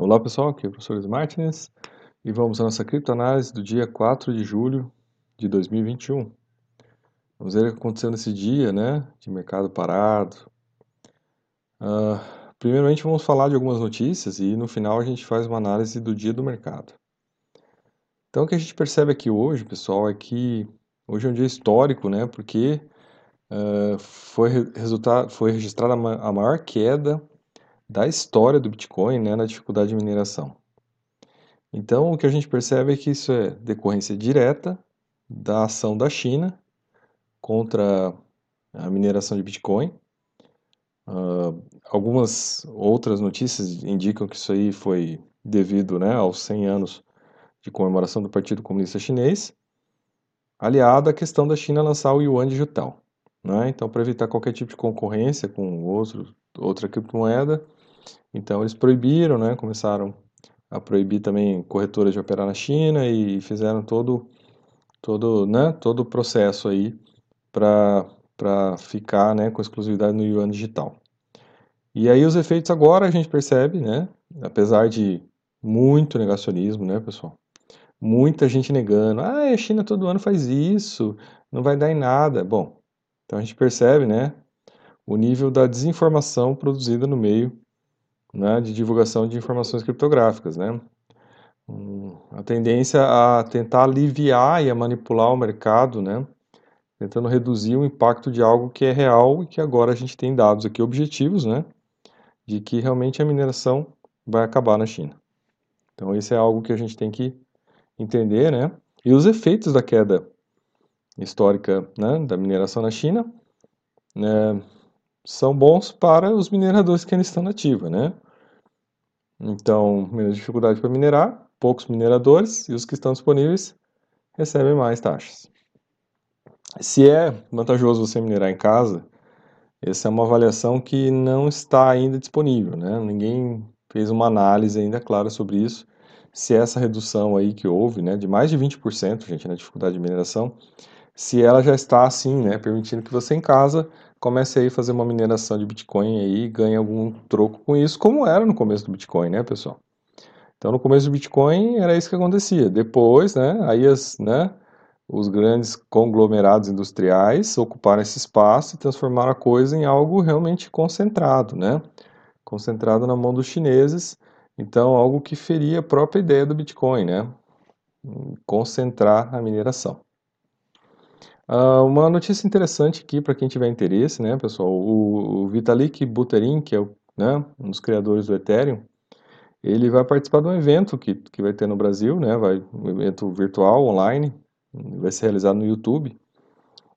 Olá pessoal, aqui é o professor Martins e vamos à nossa criptoanálise do dia 4 de julho de 2021. Vamos ver o que aconteceu nesse dia, né, de mercado parado. Uh, primeiramente vamos falar de algumas notícias e no final a gente faz uma análise do dia do mercado. Então o que a gente percebe aqui hoje, pessoal, é que hoje é um dia histórico, né, porque uh, foi, resultado, foi registrada a maior queda da história do Bitcoin né, na dificuldade de mineração. Então, o que a gente percebe é que isso é decorrência direta da ação da China contra a mineração de Bitcoin. Uh, algumas outras notícias indicam que isso aí foi devido né, aos 100 anos de comemoração do Partido Comunista Chinês, aliado à questão da China lançar o yuan digital. Né? Então, para evitar qualquer tipo de concorrência com outro, outra criptomoeda, então eles proibiram, né, começaram a proibir também corretoras de operar na China e fizeram todo todo, né, todo o processo aí para para ficar, né, com exclusividade no yuan digital. E aí os efeitos agora a gente percebe, né, apesar de muito negacionismo, né, pessoal? Muita gente negando, ah, a China todo ano faz isso, não vai dar em nada. Bom, então a gente percebe, né, o nível da desinformação produzida no meio né, de divulgação de informações criptográficas, né? a tendência a tentar aliviar e a manipular o mercado, né? Tentando reduzir o impacto de algo que é real e que agora a gente tem dados aqui objetivos, né? De que realmente a mineração vai acabar na China. Então, isso é algo que a gente tem que entender, né? E os efeitos da queda histórica né, da mineração na China né, são bons para os mineradores que ainda estão na ativa, né? Então, menos dificuldade para minerar, poucos mineradores e os que estão disponíveis recebem mais taxas. Se é vantajoso você minerar em casa, essa é uma avaliação que não está ainda disponível, né? Ninguém fez uma análise ainda clara sobre isso. Se essa redução aí que houve, né, de mais de 20%, gente, na dificuldade de mineração, se ela já está assim, né, permitindo que você em casa comece aí a fazer uma mineração de Bitcoin aí e ganhe algum troco com isso, como era no começo do Bitcoin, né, pessoal? Então, no começo do Bitcoin era isso que acontecia. Depois, né, aí as, né, os grandes conglomerados industriais ocuparam esse espaço e transformaram a coisa em algo realmente concentrado, né? Concentrado na mão dos chineses. Então, algo que feria a própria ideia do Bitcoin, né? Concentrar a mineração. Uh, uma notícia interessante aqui para quem tiver interesse, né, pessoal? O, o Vitalik Buterin, que é o, né, um dos criadores do Ethereum, ele vai participar de um evento que, que vai ter no Brasil, né? Vai um evento virtual, online, vai ser realizado no YouTube.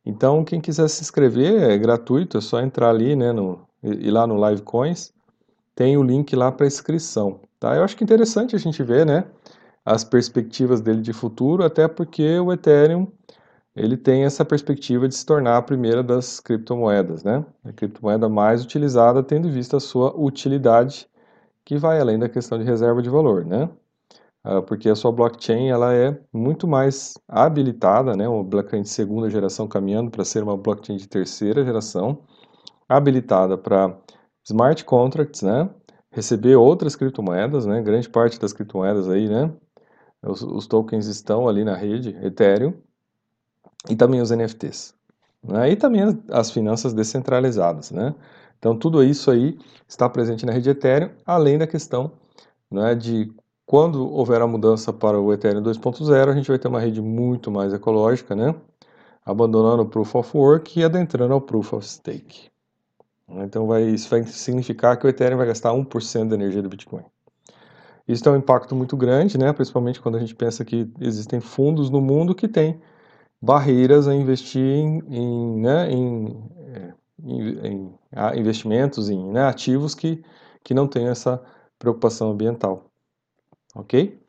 Então, quem quiser se inscrever é gratuito, é só entrar ali, né, no, ir lá no Live Coins, tem o link lá para inscrição, tá? Eu acho que é interessante a gente ver, né, as perspectivas dele de futuro, até porque o Ethereum ele tem essa perspectiva de se tornar a primeira das criptomoedas, né? A criptomoeda mais utilizada, tendo em vista a sua utilidade, que vai além da questão de reserva de valor, né? Ah, porque a sua blockchain ela é muito mais habilitada, né? Uma blockchain de segunda geração caminhando para ser uma blockchain de terceira geração, habilitada para smart contracts, né? Receber outras criptomoedas, né? Grande parte das criptomoedas aí, né? Os, os tokens estão ali na rede Ethereum e também os NFTs. Né? E também as finanças descentralizadas. Né? Então, tudo isso aí está presente na rede Ethereum, além da questão né, de quando houver a mudança para o Ethereum 2.0, a gente vai ter uma rede muito mais ecológica, né? abandonando o Proof of Work e adentrando ao Proof of Stake. Então, vai, isso vai significar que o Ethereum vai gastar 1% da energia do Bitcoin. Isso tem um impacto muito grande, né? principalmente quando a gente pensa que existem fundos no mundo que têm barreiras a investir em, em, né, em, é, em, investimentos, em né, ativos que, que não tenham essa preocupação ambiental. Ok?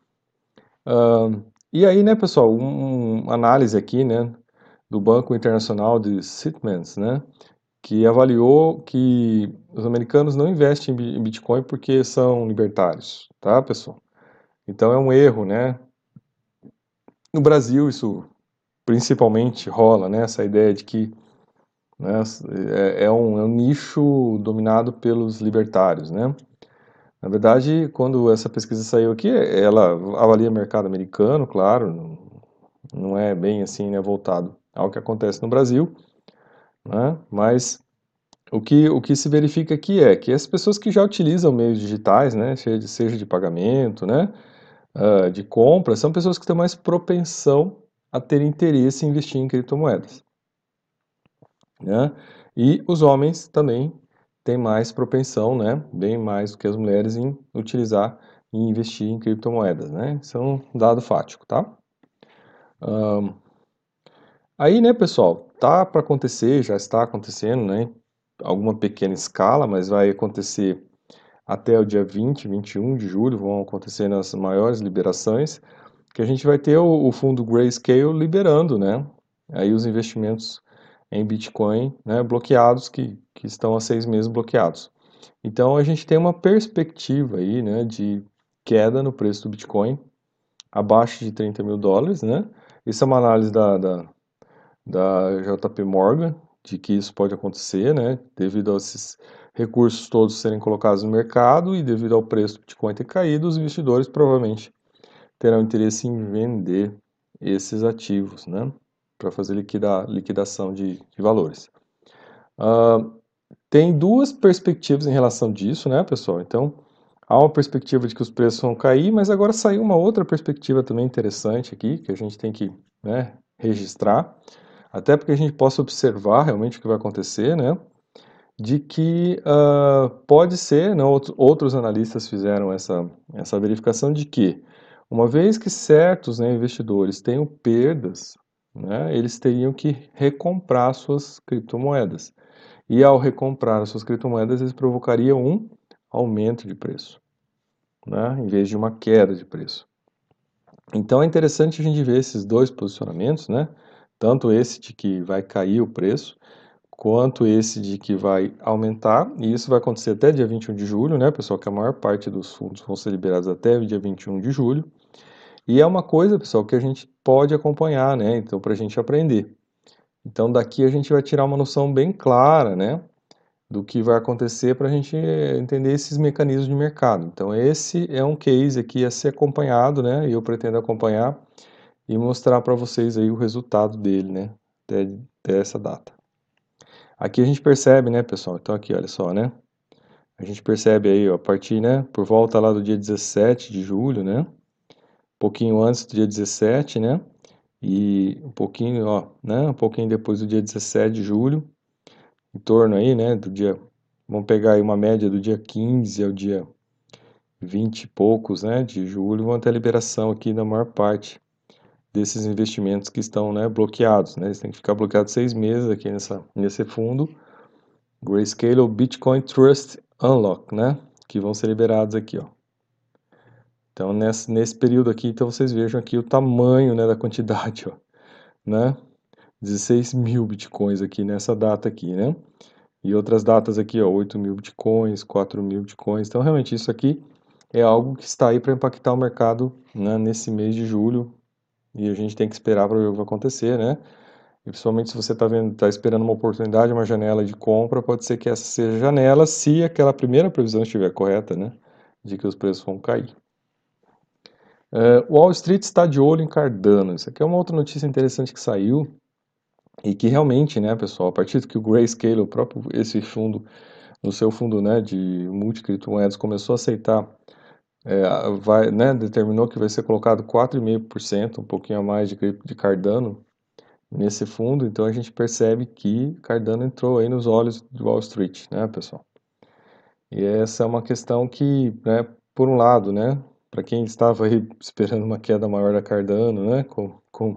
Uh, e aí, né, pessoal, uma um análise aqui, né, do Banco Internacional de Sitmans, né, que avaliou que os americanos não investem em Bitcoin porque são libertários, tá, pessoal? Então é um erro, né? No Brasil isso principalmente rola, né, essa ideia de que né, é, é, um, é um nicho dominado pelos libertários, né? Na verdade, quando essa pesquisa saiu aqui, ela avalia o mercado americano, claro, não é bem assim, né, voltado ao que acontece no Brasil, né, mas o que, o que se verifica aqui é que as pessoas que já utilizam meios digitais, né, seja de pagamento, né, uh, de compra, são pessoas que têm mais propensão a ter interesse em investir em criptomoedas. Né? E os homens também têm mais propensão, né, bem mais do que as mulheres, em utilizar e investir em criptomoedas. Né? Isso é um dado fático, tá? Um, aí, né, pessoal, tá para acontecer, já está acontecendo, né, alguma pequena escala, mas vai acontecer até o dia 20, 21 de julho, vão acontecer as maiores liberações, que a gente vai ter o, o fundo Grayscale liberando, né, aí os investimentos em Bitcoin, né, bloqueados, que, que estão há seis meses bloqueados. Então, a gente tem uma perspectiva aí, né, de queda no preço do Bitcoin, abaixo de 30 mil dólares, né, isso é uma análise da, da, da JP Morgan, de que isso pode acontecer, né, devido a esses recursos todos serem colocados no mercado e devido ao preço do Bitcoin ter caído, os investidores provavelmente terão interesse em vender esses ativos, né, para fazer liquida, liquidação de, de valores. Uh, tem duas perspectivas em relação disso, né, pessoal? Então, há uma perspectiva de que os preços vão cair, mas agora saiu uma outra perspectiva também interessante aqui, que a gente tem que né, registrar, até porque a gente possa observar realmente o que vai acontecer, né? De que uh, pode ser, né, outros, outros analistas fizeram essa, essa verificação de que, uma vez que certos né, investidores tenham perdas, né, eles teriam que recomprar suas criptomoedas. E ao recomprar as suas criptomoedas, eles provocariam um aumento de preço, né, em vez de uma queda de preço. Então é interessante a gente ver esses dois posicionamentos, né? Tanto esse de que vai cair o preço, quanto esse de que vai aumentar, e isso vai acontecer até dia 21 de julho, né, pessoal, que a maior parte dos fundos vão ser liberados até o dia 21 de julho. E é uma coisa, pessoal, que a gente pode acompanhar, né? Então, para a gente aprender. Então, daqui a gente vai tirar uma noção bem clara, né? Do que vai acontecer para a gente entender esses mecanismos de mercado. Então, esse é um case aqui a ser acompanhado, né? E eu pretendo acompanhar e mostrar para vocês aí o resultado dele, né? Até, até essa data. Aqui a gente percebe, né, pessoal? Então, aqui, olha só, né? A gente percebe aí, ó, a partir, né? Por volta lá do dia 17 de julho, né? Pouquinho antes do dia 17, né? E um pouquinho, ó, né? Um pouquinho depois do dia 17 de julho, em torno aí, né? Do dia, vamos pegar aí uma média do dia 15 ao dia 20 e poucos, né? De julho, vão ter a liberação aqui na maior parte desses investimentos que estão, né? Bloqueados, né? Eles têm que ficar bloqueados seis meses aqui nessa, nesse fundo. Grayscale ou Bitcoin Trust Unlock, né? Que vão ser liberados aqui, ó. Então, nesse, nesse período aqui, então vocês vejam aqui o tamanho né, da quantidade, ó, né? 16 mil bitcoins aqui nessa data aqui, né? E outras datas aqui, ó, 8 mil bitcoins, 4 mil bitcoins. Então, realmente, isso aqui é algo que está aí para impactar o mercado né, nesse mês de julho. E a gente tem que esperar para ver o que vai acontecer, né? E principalmente se você está está esperando uma oportunidade, uma janela de compra, pode ser que essa seja a janela, se aquela primeira previsão estiver correta, né? De que os preços vão cair. Uh, Wall Street está de olho em Cardano. Isso aqui é uma outra notícia interessante que saiu e que realmente, né, pessoal, a partir do que o Grayscale, o próprio esse fundo, no seu fundo, né, de multicriptomoedas começou a aceitar, é, vai, né, determinou que vai ser colocado 4,5%, um pouquinho a mais de, de Cardano nesse fundo, então a gente percebe que Cardano entrou aí nos olhos do Wall Street, né, pessoal? E essa é uma questão que, né, por um lado, né, para quem estava aí esperando uma queda maior da Cardano, né, com, com,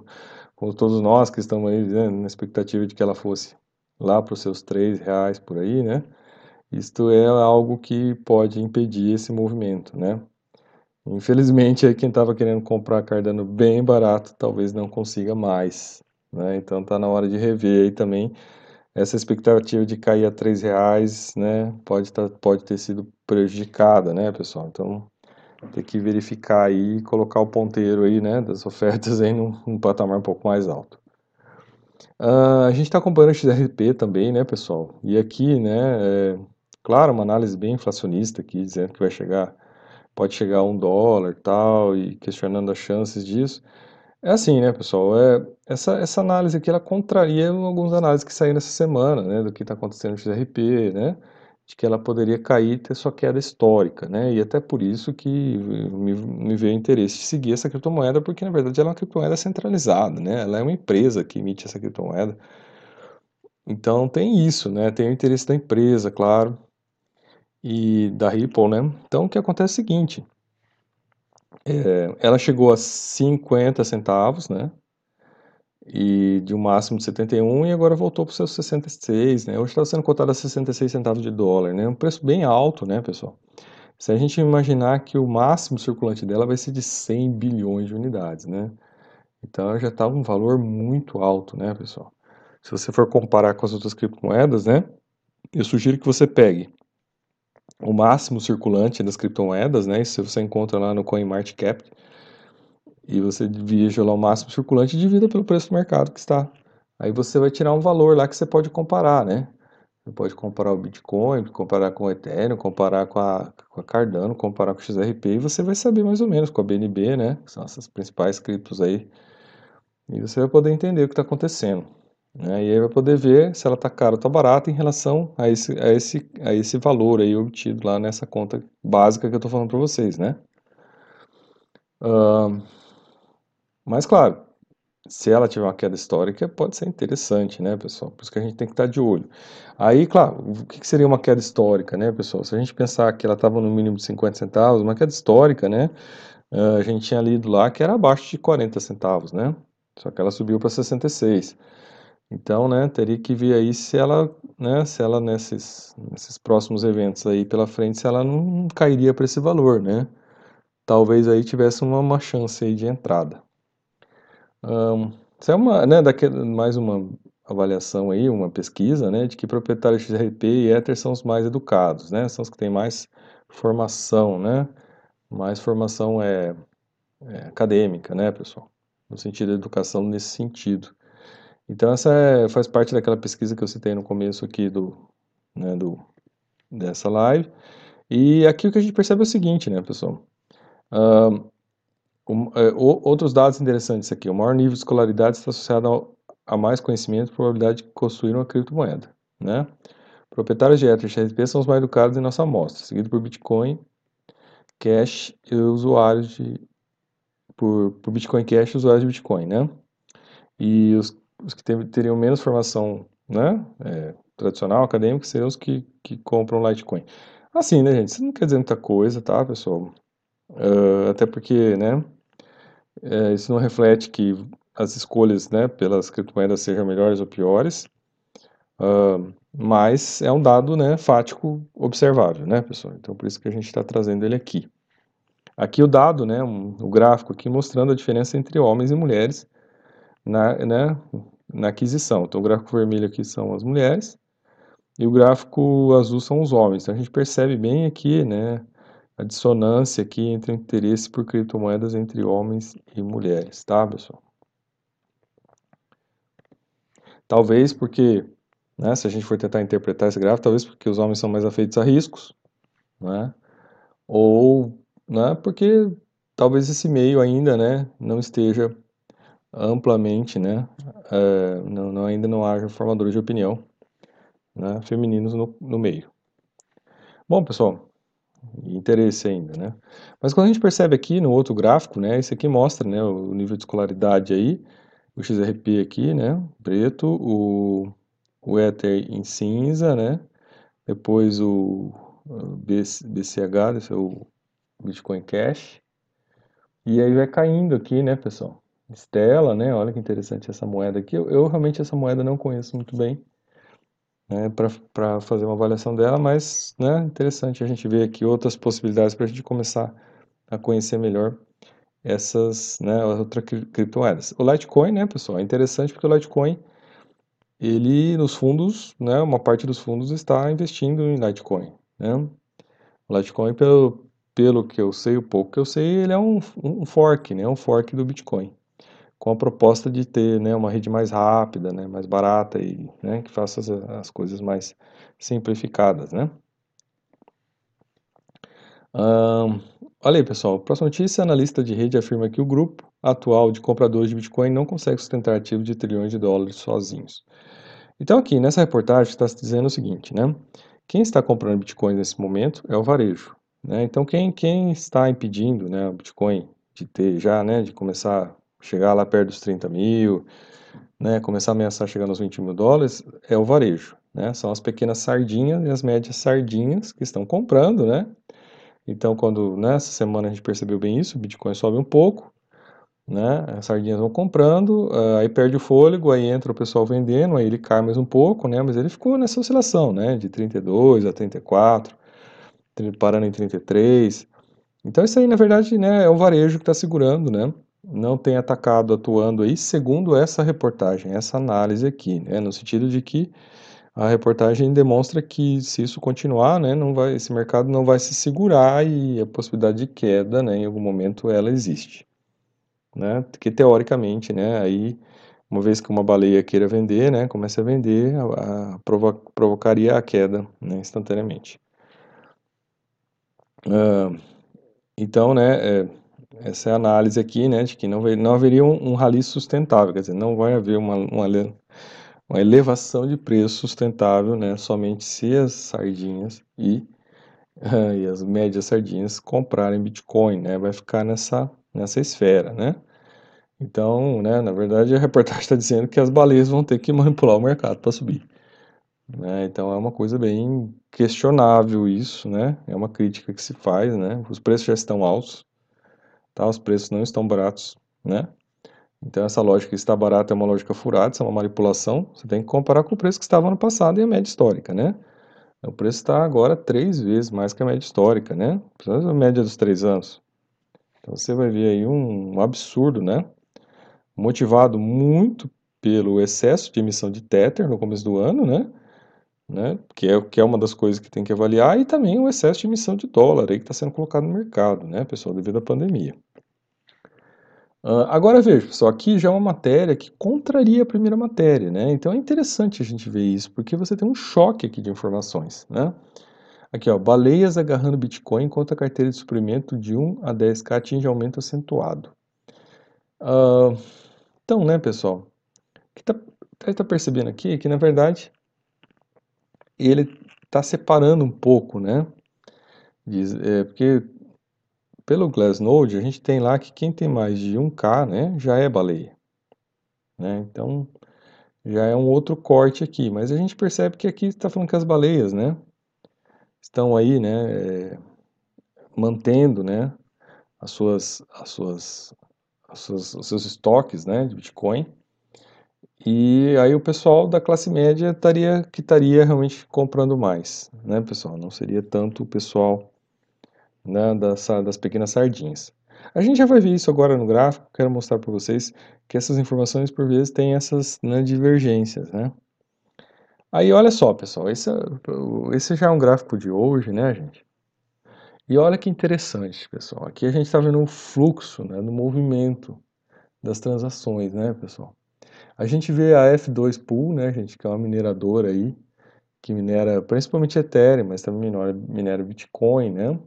com todos nós que estamos aí né, na expectativa de que ela fosse lá para os seus três reais por aí, né, isto é algo que pode impedir esse movimento, né. Infelizmente, aí quem estava querendo comprar Cardano bem barato, talvez não consiga mais, né, então está na hora de rever aí também essa expectativa de cair a três reais, né, pode, tá, pode ter sido prejudicada, né, pessoal, então ter que verificar aí e colocar o ponteiro aí, né, das ofertas aí num, num patamar um pouco mais alto. Uh, a gente está acompanhando o XRP também, né, pessoal? E aqui, né, é, Claro, uma análise bem inflacionista aqui, dizendo que vai chegar, pode chegar a um dólar tal, e questionando as chances disso. É assim, né, pessoal? É, essa, essa análise aqui, ela contraria algumas análises que saíram essa semana, né, do que está acontecendo no XRP, né, de que ela poderia cair e ter sua queda histórica, né, e até por isso que me, me veio o interesse de seguir essa criptomoeda, porque na verdade ela é uma criptomoeda centralizada, né, ela é uma empresa que emite essa criptomoeda, então tem isso, né, tem o interesse da empresa, claro, e da Ripple, né? Então o que acontece é o seguinte, é, ela chegou a 50 centavos, né? E de um máximo de 71 e agora voltou para os seus 66, né? Hoje está sendo cotada a 66 centavos de dólar, né? Um preço bem alto, né, pessoal? Se a gente imaginar que o máximo circulante dela vai ser de 100 bilhões de unidades, né? Então já está um valor muito alto, né, pessoal? Se você for comparar com as outras criptomoedas, né? Eu sugiro que você pegue o máximo circulante das criptomoedas, né? Isso você encontra lá no CoinMarketCap. E você veja lá o máximo circulante e divida pelo preço do mercado que está. Aí você vai tirar um valor lá que você pode comparar, né? Você pode comparar o Bitcoin, comparar com o Ethereum, comparar com a, com a Cardano, comparar com o XRP e você vai saber mais ou menos com a BNB, né? Que são essas principais criptos aí. E você vai poder entender o que está acontecendo. Né? E aí vai poder ver se ela está cara ou está barata em relação a esse, a, esse, a esse valor aí obtido lá nessa conta básica que eu estou falando para vocês, né? Uh, mas claro, se ela tiver uma queda histórica, pode ser interessante, né, pessoal? Por isso que a gente tem que estar de olho. Aí, claro, o que seria uma queda histórica, né, pessoal? Se a gente pensar que ela estava no mínimo de 50 centavos, uma queda histórica, né? A gente tinha lido lá que era abaixo de 40 centavos, né? Só que ela subiu para 66. Então, né, teria que ver aí se ela, né, se ela nesses, nesses próximos eventos aí pela frente, se ela não cairia para esse valor, né? Talvez aí tivesse uma, uma chance aí de entrada. Um, isso é uma, né, daquele, mais uma avaliação aí, uma pesquisa, né, de que proprietários XRP e Ether são os mais educados, né? São os que têm mais formação, né? Mais formação é, é acadêmica, né, pessoal? No sentido de educação nesse sentido. Então essa é, faz parte daquela pesquisa que eu citei no começo aqui do, né, do, dessa live. E aqui o que a gente percebe é o seguinte, né, pessoal? Um, um, é, outros dados interessantes aqui. O maior nível de escolaridade está associado ao, a mais conhecimento e probabilidade de construir uma criptomoeda, né? Proprietários de Ether XRP são os mais educados em nossa amostra, seguido por Bitcoin, Cash e usuários de por, por Bitcoin Cash e usuários de Bitcoin, né? E os os que teriam menos formação né, é, tradicional, acadêmica, seriam os que, que compram Litecoin. Assim, né, gente? Isso não quer dizer muita coisa, tá, pessoal? Uh, até porque, né, é, isso não reflete que as escolhas, né, pelas criptomoedas sejam melhores ou piores, uh, mas é um dado, né, fático observável, né, pessoal? Então, por isso que a gente está trazendo ele aqui. Aqui o dado, né, um, o gráfico aqui mostrando a diferença entre homens e mulheres na, né, na aquisição. Então, o gráfico vermelho aqui são as mulheres e o gráfico azul são os homens. Então, a gente percebe bem aqui né, a dissonância aqui entre o interesse por criptomoedas entre homens e mulheres, tá, pessoal? Talvez porque, né, se a gente for tentar interpretar esse gráfico, talvez porque os homens são mais afeitos a riscos, né? Ou, né, porque talvez esse meio ainda, né, não esteja amplamente, né, é, não, não, ainda não haja formadores de opinião né, femininos no, no meio. Bom, pessoal, interesse ainda, né? Mas quando a gente percebe aqui no outro gráfico, né, esse aqui mostra, né, o nível de escolaridade aí, o XRP aqui, né, preto, o, o Ether em cinza, né, depois o BCH, esse é o Bitcoin Cash, e aí vai caindo aqui, né, pessoal? Stella, né? Olha que interessante essa moeda aqui. Eu, eu realmente essa moeda não conheço muito bem né, para fazer uma avaliação dela, mas né, interessante a gente ver aqui outras possibilidades para a gente começar a conhecer melhor essas né, outras criptomoedas. O Litecoin, né, pessoal, é interessante porque o Litecoin, ele nos fundos, né, uma parte dos fundos está investindo em Litecoin. Né? O Litecoin, pelo, pelo que eu sei, o pouco que eu sei, ele é um, um fork, né, um fork do Bitcoin com a proposta de ter né, uma rede mais rápida, né, mais barata e né, que faça as, as, coisas mais simplificadas, né? Um, olha aí, pessoal. Próxima notícia: analista de rede afirma que o grupo atual de compradores de Bitcoin não consegue sustentar ativos de trilhões de dólares sozinhos. Então, aqui nessa reportagem está se dizendo o seguinte, né? Quem está comprando Bitcoin nesse momento é o varejo. Né? Então, quem, quem está impedindo né, o Bitcoin de ter já, né, de começar chegar lá perto dos 30 mil, né, começar a ameaçar chegar nos 20 mil dólares, é o varejo. Né? São as pequenas sardinhas e as médias sardinhas que estão comprando, né? Então, quando nessa né, semana a gente percebeu bem isso, o Bitcoin sobe um pouco, né? As sardinhas vão comprando, uh, aí perde o fôlego, aí entra o pessoal vendendo, aí ele cai mais um pouco, né? Mas ele ficou nessa oscilação, né? De 32 a 34, parando em 33. Então isso aí, na verdade, né, é o varejo que está segurando, né? Não tem atacado atuando aí, segundo essa reportagem, essa análise aqui, né? No sentido de que a reportagem demonstra que se isso continuar, né, não vai, esse mercado não vai se segurar e a possibilidade de queda, né, em algum momento ela existe, né, que teoricamente, né, aí uma vez que uma baleia queira vender, né, comece a vender, a, a provo provocaria a queda, né, instantaneamente. Uh, então, né, é, essa é a análise aqui, né, de que não, não haveria um, um rally sustentável, quer dizer, não vai haver uma, uma uma elevação de preço sustentável, né, somente se as sardinhas e, e as médias sardinhas comprarem Bitcoin, né, vai ficar nessa, nessa esfera, né. Então, né, na verdade a reportagem está dizendo que as baleias vão ter que manipular o mercado para subir. Né, então é uma coisa bem questionável isso, né, é uma crítica que se faz, né, os preços já estão altos, tá, os preços não estão baratos, né, então, essa lógica está barata é uma lógica furada, isso é uma manipulação. Você tem que comparar com o preço que estava no passado e a média histórica, né? O preço está agora três vezes mais que a média histórica, né? A média dos três anos. Então, você vai ver aí um absurdo, né? Motivado muito pelo excesso de emissão de Tether no começo do ano, né? né? Que, é, que é uma das coisas que tem que avaliar, e também o excesso de emissão de dólar aí que está sendo colocado no mercado, né, pessoal, devido à pandemia. Uh, agora veja, pessoal, aqui já é uma matéria que contraria a primeira matéria, né? Então é interessante a gente ver isso, porque você tem um choque aqui de informações, né? Aqui, ó, baleias agarrando Bitcoin enquanto a carteira de suprimento de 1 a 10k atinge aumento acentuado. Uh, então, né, pessoal, o que está tá percebendo aqui é que, na verdade, ele está separando um pouco, né? Diz, é, porque pelo Glassnode, a gente tem lá que quem tem mais de 1K, né, já é baleia. Né? Então, já é um outro corte aqui. Mas a gente percebe que aqui está falando que as baleias, né, estão aí, né, é, mantendo, né, as suas, as suas, as suas, os seus estoques, né, de Bitcoin. E aí o pessoal da classe média estaria, que estaria realmente comprando mais, né, pessoal? Não seria tanto o pessoal né, das, das pequenas sardinhas. A gente já vai ver isso agora no gráfico, quero mostrar para vocês que essas informações por vezes têm essas né, divergências, né? Aí olha só, pessoal, esse, é, esse já é um gráfico de hoje, né, gente? E olha que interessante, pessoal, aqui a gente está vendo o fluxo, né, do movimento das transações, né, pessoal? A gente vê a F2 Pool, né, gente, que é uma mineradora aí, que minera principalmente Ethereum, mas também minera, minera Bitcoin, né?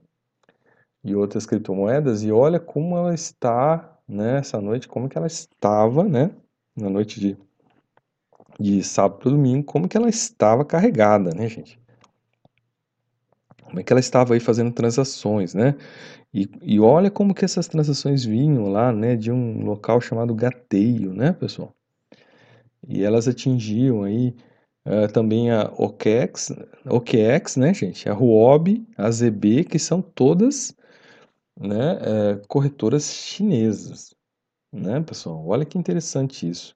E outras criptomoedas e olha como ela está nessa né, noite, como que ela estava, né, na noite de, de sábado para domingo, como que ela estava carregada, né, gente? Como é que ela estava aí fazendo transações, né? E, e olha como que essas transações vinham lá, né, de um local chamado Gateio, né, pessoal? E elas atingiam aí uh, também a OKEx, OKEx, né, gente? A Huobi, a ZB, que são todas né, é, corretoras chinesas, né, pessoal? Olha que interessante isso.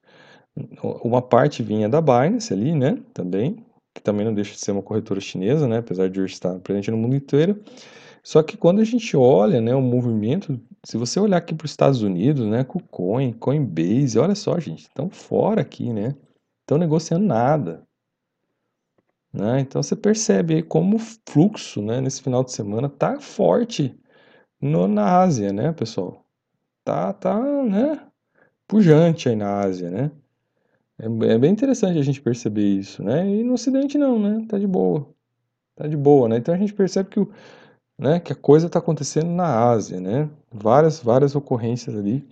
Uma parte vinha da Binance ali, né, também, que também não deixa de ser uma corretora chinesa, né, apesar de hoje estar presente no mundo inteiro. Só que quando a gente olha, né, o movimento, se você olhar aqui para os Estados Unidos, né, com o Coin, Coinbase, olha só, gente, estão fora aqui, né, estão negociando nada. Né? Então você percebe aí como o fluxo, né, nesse final de semana tá forte no, na Ásia, né, pessoal? Tá, tá, né, pujante aí na Ásia, né? É, é, bem interessante a gente perceber isso, né? E no Ocidente não, né? Tá de boa. Tá de boa, né? Então a gente percebe que o, né, que a coisa está acontecendo na Ásia, né? Várias, várias ocorrências ali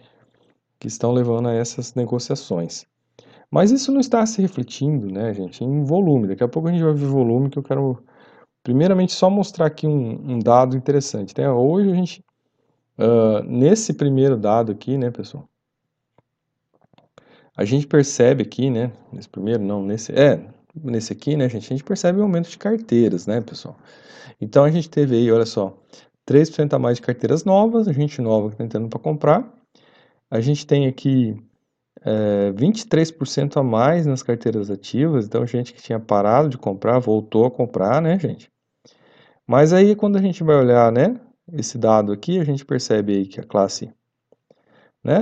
que estão levando a essas negociações. Mas isso não está se refletindo, né, gente, em volume. Daqui a pouco a gente vai ver volume que eu quero, primeiramente, só mostrar aqui um, um dado interessante. Né? Hoje a gente, uh, nesse primeiro dado aqui, né, pessoal, a gente percebe aqui, né, nesse primeiro, não, nesse, é, nesse aqui, né, gente, a gente percebe o aumento de carteiras, né, pessoal. Então a gente teve aí, olha só, 3% a mais de carteiras novas, gente nova que está entrando para comprar. A gente tem aqui é, 23% a mais nas carteiras ativas, então gente que tinha parado de comprar voltou a comprar, né, gente? Mas aí quando a gente vai olhar, né, esse dado aqui, a gente percebe aí que a classe, né,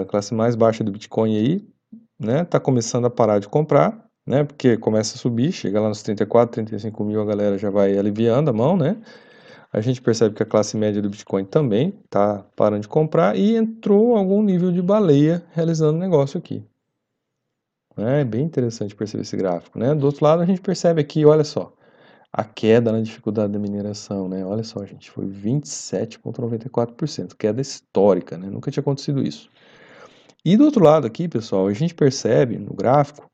a classe mais baixa do Bitcoin aí, né, tá começando a parar de comprar, né, porque começa a subir, chega lá nos 34, 35 mil, a galera já vai aliviando a mão, né, a gente percebe que a classe média do Bitcoin também está parando de comprar e entrou algum nível de baleia realizando negócio aqui. É bem interessante perceber esse gráfico. Né? Do outro lado, a gente percebe aqui, olha só, a queda na dificuldade da mineração. Né? Olha só, gente, foi 27,94%, queda histórica, né? nunca tinha acontecido isso. E do outro lado aqui, pessoal, a gente percebe no gráfico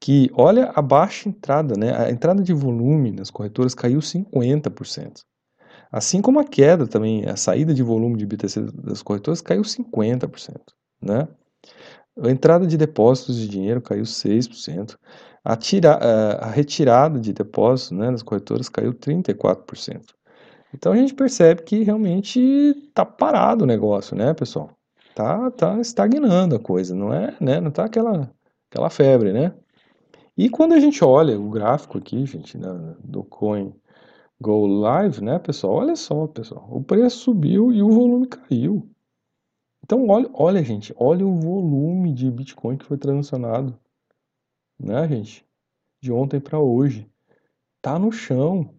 que olha a baixa entrada, né? A entrada de volume nas corretoras caiu 50%. Assim como a queda também, a saída de volume de BTC das corretoras caiu 50%, né? A entrada de depósitos de dinheiro caiu 6%. A, tira, a retirada de depósitos né, nas corretoras caiu 34%. Então a gente percebe que realmente está parado o negócio, né, pessoal? Tá, tá estagnando a coisa, não é, né? Não tá aquela, aquela febre, né? E quando a gente olha o gráfico aqui, gente, do Coin Go Live, né, pessoal? Olha só, pessoal. O preço subiu e o volume caiu. Então, olha, olha, gente, olha o volume de Bitcoin que foi transacionado, né, gente? De ontem para hoje. Tá no chão.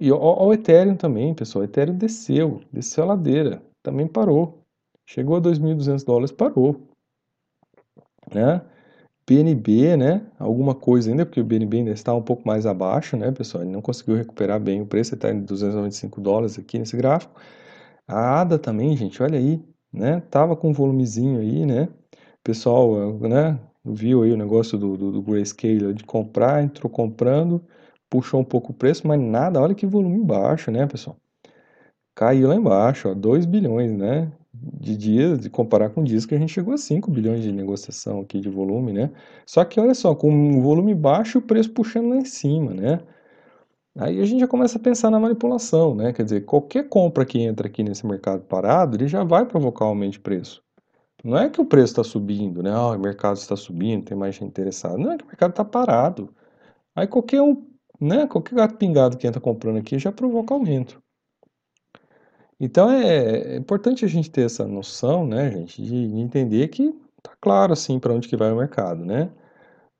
E ó, o Ethereum também, pessoal. O Ethereum desceu, desceu a ladeira, também parou. Chegou a 2.200 dólares, parou. Né? BNB, né, alguma coisa ainda, porque o BNB ainda está um pouco mais abaixo, né, pessoal, ele não conseguiu recuperar bem o preço, está em 295 dólares aqui nesse gráfico. A ADA também, gente, olha aí, né, tava com um volumezinho aí, né, pessoal, né, viu aí o negócio do, do, do Grayscale de comprar, entrou comprando, puxou um pouco o preço, mas nada, olha que volume baixo, né, pessoal. Caiu lá embaixo, ó, 2 bilhões, né, de dias, de comparar com dias que a gente chegou a 5 bilhões de negociação aqui de volume, né? Só que olha só, com um volume baixo, o preço puxando lá em cima, né? Aí a gente já começa a pensar na manipulação, né? Quer dizer, qualquer compra que entra aqui nesse mercado parado, ele já vai provocar um aumento de preço. Não é que o preço está subindo, né? Ah, o mercado está subindo, tem mais gente interessada. Não é que o mercado está parado. Aí qualquer um, né? Qualquer gato pingado que entra comprando aqui já provoca aumento. Então é, é importante a gente ter essa noção, né, gente, de entender que tá claro assim para onde que vai o mercado, né?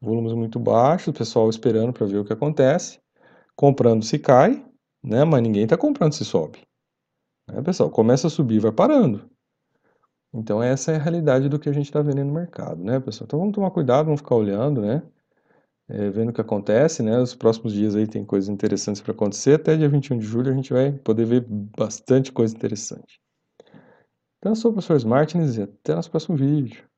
Volumes muito baixos, o pessoal esperando para ver o que acontece, comprando se cai, né? Mas ninguém está comprando se sobe. Né, pessoal? Começa a subir, vai parando. Então essa é a realidade do que a gente está vendo no mercado, né, pessoal? Então vamos tomar cuidado, vamos ficar olhando, né? é, vendo o que acontece, né? Os próximos dias aí tem coisas interessantes para acontecer. Até dia 21 de julho a gente vai poder ver bastante coisa interessante. Então eu sou o professor Martins e até nosso próximo vídeo.